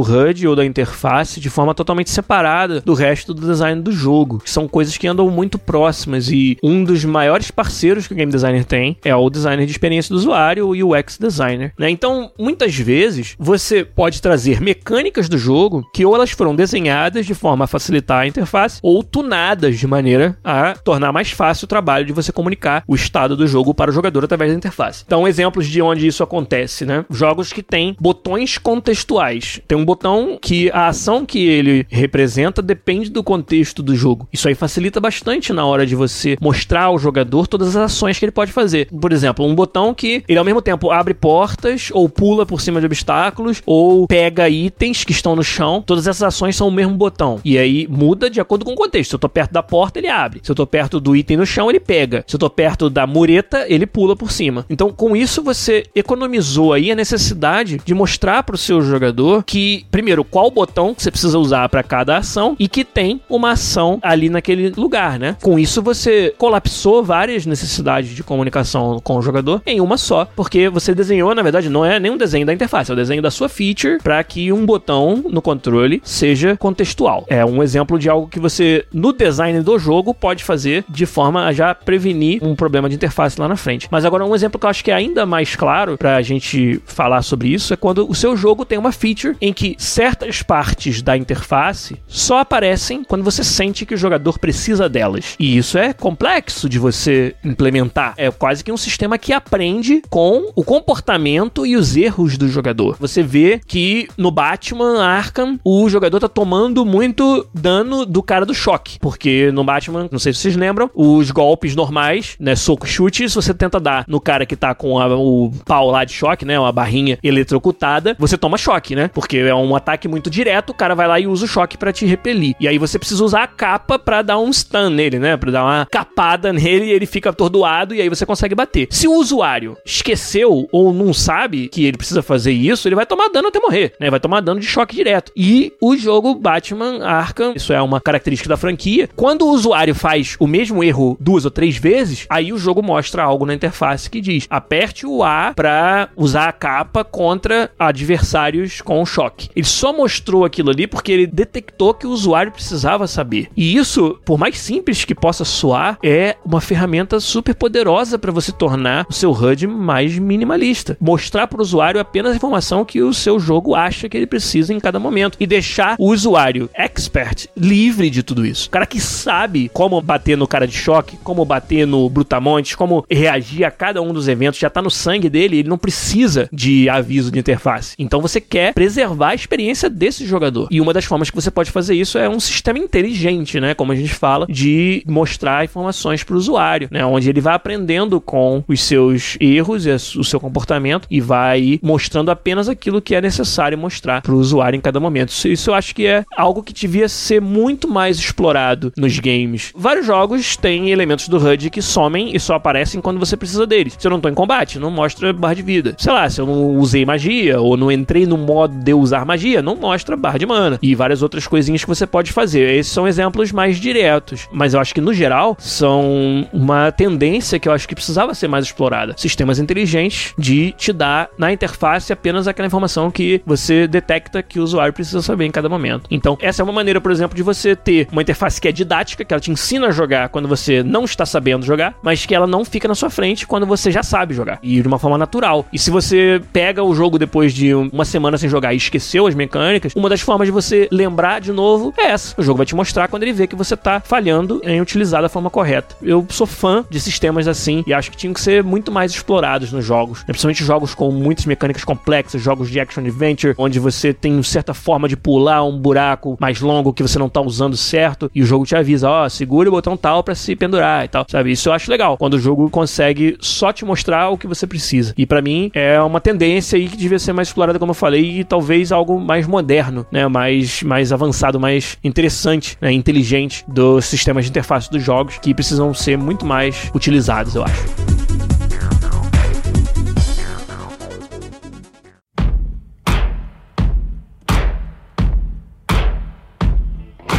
HUD ou da interface de forma totalmente separada do resto do design do jogo. São coisas que andam muito próximas e um dos maiores parceiros que o game designer tem é o designer de experiência do usuário, o UX designer. Né? Então, muitas vezes, você pode trazer mecânicas do jogo que ou elas foram desenhadas de forma a facilitar a interface ou tunadas de maneira a tornar mais fácil o trabalho de você comunicar o estado do jogo para o jogador através da interface. Então, exemplos de onde isso acontece, né? Jogos que têm botões contextuais. Tem um botão que a ação que ele representa depende do contexto do jogo. Isso aí facilita bastante na hora de você mostrar ao jogador todas as ações que ele pode fazer. Por exemplo, um botão que ele ao mesmo tempo abre portas ou pula por cima de obstáculos ou pega itens que estão no chão. Todas essas ações são o mesmo botão. E aí muda de acordo com o contexto. Se eu tô perto da porta, ele abre. Se eu tô perto do item no chão, ele pega. Se eu tô perto da mureta, ele pula por cima. Então, com isso você economizou aí a necessidade de mostrar para o seu jogador que primeiro qual botão você precisa usar para cada ação e que tem uma ação ali naquele lugar, né? Com isso você colapsou várias necessidades de comunicação com o jogador em uma só, porque você desenhou, na verdade, não é nem um desenho da interface, é o desenho da sua feature para que um botão no controle seja contextual. É um exemplo de algo que você no design do jogo pode fazer de forma a já prevenir um problema de interface lá na frente. Mas agora um exemplo que eu acho que é ainda mais claro para a gente falar sobre isso é quando o seu jogo tem uma feature em que certas partes da interface só aparecem quando você sente que o jogador precisa delas. E isso é complexo de você implementar. É quase que um sistema que aprende com o comportamento e os erros do jogador. Você vê que no Batman Arkham o jogador tá tomando muito dano do cara do choque, porque no Batman, não sei se vocês lembram, os golpes normais, né, soco chute, se você tenta dar no cara que tá com a, o pau lá de choque, né, uma barrinha eletrocutada, você toma choque, né? Porque é um ataque muito direto, o cara vai lá e usa o choque para te repelir. E aí você precisa usar a capa para dar um stun nele, né? Pra dar uma capada nele e ele fica atordoado e aí você consegue bater. Se o usuário esqueceu ou não sabe que ele precisa fazer isso, ele vai tomar dano até morrer, né? Vai tomar dano de choque direto. E o jogo Batman Arkham, isso é uma característica da franquia, quando o usuário faz o mesmo erro duas ou três vezes, aí o jogo mostra algo na interface que diz: aperte o A para usar a capa contra contra adversários com choque. Ele só mostrou aquilo ali porque ele detectou que o usuário precisava saber. E isso, por mais simples que possa soar, é uma ferramenta super poderosa para você tornar o seu HUD mais minimalista. Mostrar para o usuário apenas a informação que o seu jogo acha que ele precisa em cada momento e deixar o usuário expert livre de tudo isso. O cara que sabe como bater no cara de choque, como bater no brutamontes, como reagir a cada um dos eventos, já tá no sangue dele, ele não precisa de aviso de interface. Então você quer preservar a experiência desse jogador. E uma das formas que você pode fazer isso é um sistema inteligente, né, como a gente fala, de mostrar informações para o usuário, né, onde ele vai aprendendo com os seus erros e o seu comportamento e vai mostrando apenas aquilo que é necessário mostrar para o usuário em cada momento. Isso, eu acho que é algo que devia ser muito mais explorado nos games. Vários jogos têm elementos do HUD que somem e só aparecem quando você precisa deles. Se eu não tô em combate, não mostra barra de vida. Sei lá, se eu não usei magia ou não entrei no modo de usar magia, não mostra barra de mana. E várias outras coisinhas que você pode fazer. Esses são exemplos mais diretos. Mas eu acho que no geral são uma tendência que eu acho que precisava ser mais explorada. Sistemas inteligentes de te dar na interface apenas aquela informação que você detecta que o usuário precisa saber em cada momento. Então, essa é uma maneira, por exemplo, de você ter uma interface que é didática, que ela te ensina a jogar quando você não está sabendo jogar, mas que ela não fica na sua frente quando você já sabe jogar. E de uma forma natural. E se você pega o jogo depois de uma semana sem jogar e esqueceu as mecânicas, uma das formas de você lembrar de novo é essa. O jogo vai te mostrar quando ele vê que você está falhando em utilizar da forma correta. Eu sou fã de sistemas assim e acho que tinham que ser muito mais explorados nos jogos, principalmente jogos com muitas mecânicas complexas, jogos de action adventure, onde você tem certa forma de pular um buraco mais longo que você não tá usando certo e o jogo te avisa, ó, oh, segure o botão tal para se pendurar e tal, sabe? Isso eu acho legal, quando o jogo consegue só te mostrar o que você precisa. E para mim é uma tendência aí que devia ser mais explorada, como eu falei, e talvez algo mais moderno, né? Mais, mais avançado, mais interessante, né? inteligente dos sistemas de interface dos jogos que precisam ser muito mais utilizados, eu acho.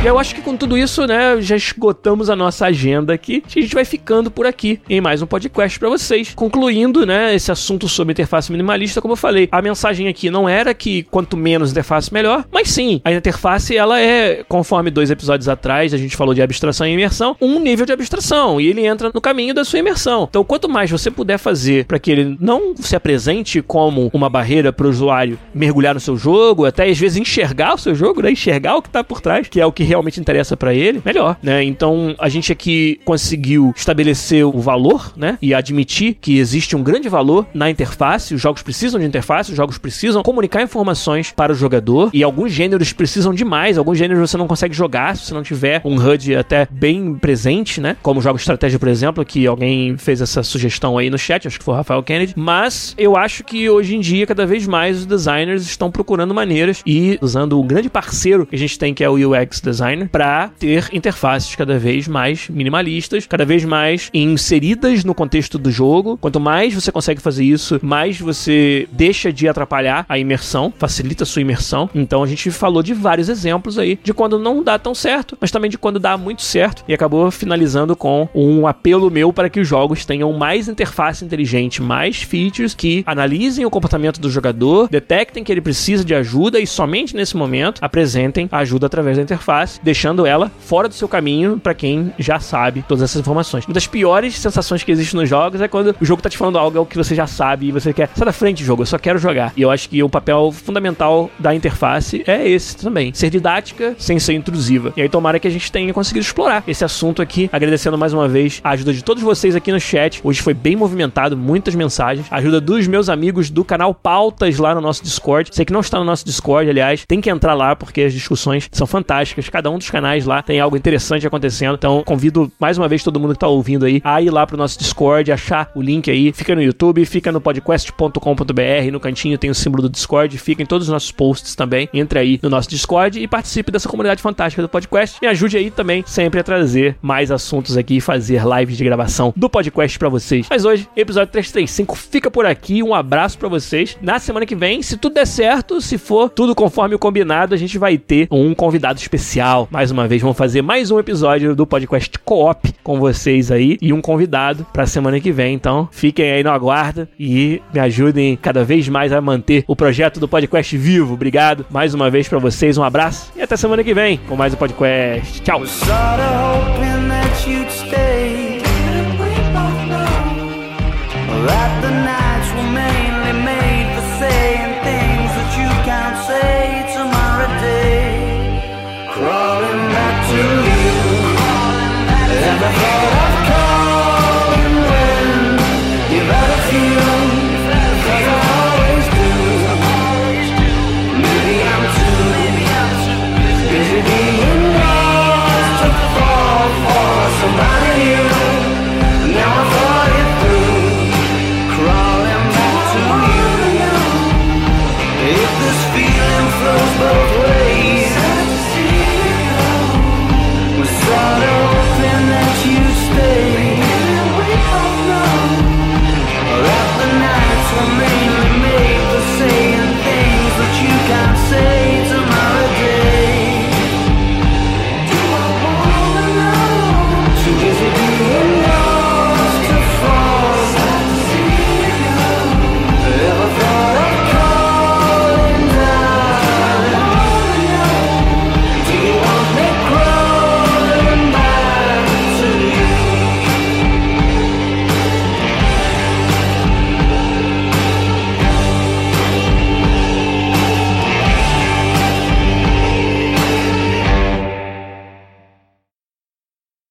E eu acho que com tudo isso, né, já esgotamos a nossa agenda aqui. A gente vai ficando por aqui em mais um podcast para vocês. Concluindo, né, esse assunto sobre interface minimalista, como eu falei, a mensagem aqui não era que quanto menos interface melhor, mas sim, a interface ela é, conforme dois episódios atrás a gente falou de abstração e imersão, um nível de abstração e ele entra no caminho da sua imersão. Então, quanto mais você puder fazer para que ele não se apresente como uma barreira para o usuário mergulhar no seu jogo, até às vezes enxergar o seu jogo, né, enxergar o que tá por trás, que é o que realmente interessa para ele, melhor, né? Então a gente aqui conseguiu estabelecer o valor, né? E admitir que existe um grande valor na interface. Os jogos precisam de interface, os jogos precisam comunicar informações para o jogador e alguns gêneros precisam demais. Alguns gêneros você não consegue jogar se você não tiver um HUD até bem presente, né? Como jogos de estratégia, por exemplo, que alguém fez essa sugestão aí no chat, acho que foi o Rafael Kennedy. Mas eu acho que hoje em dia, cada vez mais, os designers estão procurando maneiras e usando o grande parceiro que a gente tem, que é o UX Design designer para ter interfaces cada vez mais minimalistas, cada vez mais inseridas no contexto do jogo. Quanto mais você consegue fazer isso, mais você deixa de atrapalhar a imersão, facilita a sua imersão. Então a gente falou de vários exemplos aí de quando não dá tão certo, mas também de quando dá muito certo e acabou finalizando com um apelo meu para que os jogos tenham mais interface inteligente, mais features que analisem o comportamento do jogador, detectem que ele precisa de ajuda e somente nesse momento apresentem ajuda através da interface deixando ela fora do seu caminho para quem já sabe todas essas informações. Uma das piores sensações que existe nos jogos é quando o jogo tá te falando algo que você já sabe e você quer, sai da frente, jogo, eu só quero jogar. E eu acho que o papel fundamental da interface é esse também, ser didática sem ser intrusiva. E aí tomara que a gente tenha conseguido explorar esse assunto aqui, agradecendo mais uma vez a ajuda de todos vocês aqui no chat. Hoje foi bem movimentado, muitas mensagens, a ajuda dos meus amigos do canal Pautas lá no nosso Discord. Você que não está no nosso Discord, aliás, tem que entrar lá porque as discussões são fantásticas. Cada um dos canais lá tem algo interessante acontecendo. Então, convido mais uma vez todo mundo que tá ouvindo aí a ir lá pro nosso Discord, achar o link aí. Fica no YouTube, fica no podcast.com.br. No cantinho tem o símbolo do Discord. Fica em todos os nossos posts também. Entre aí no nosso Discord e participe dessa comunidade fantástica do podcast. Me ajude aí também sempre a trazer mais assuntos aqui e fazer lives de gravação do podcast para vocês. Mas hoje, episódio 335 fica por aqui. Um abraço para vocês. Na semana que vem, se tudo der certo, se for tudo conforme o combinado, a gente vai ter um convidado especial Mais uma vez, vamos fazer mais um episódio do podcast Co-op com vocês aí e um convidado pra semana que vem. Então, fiquem aí no aguardo e me ajudem cada vez mais a manter o projeto do podcast vivo. Obrigado mais uma vez pra vocês, um abraço e até semana que vem com mais um podcast. Tchau!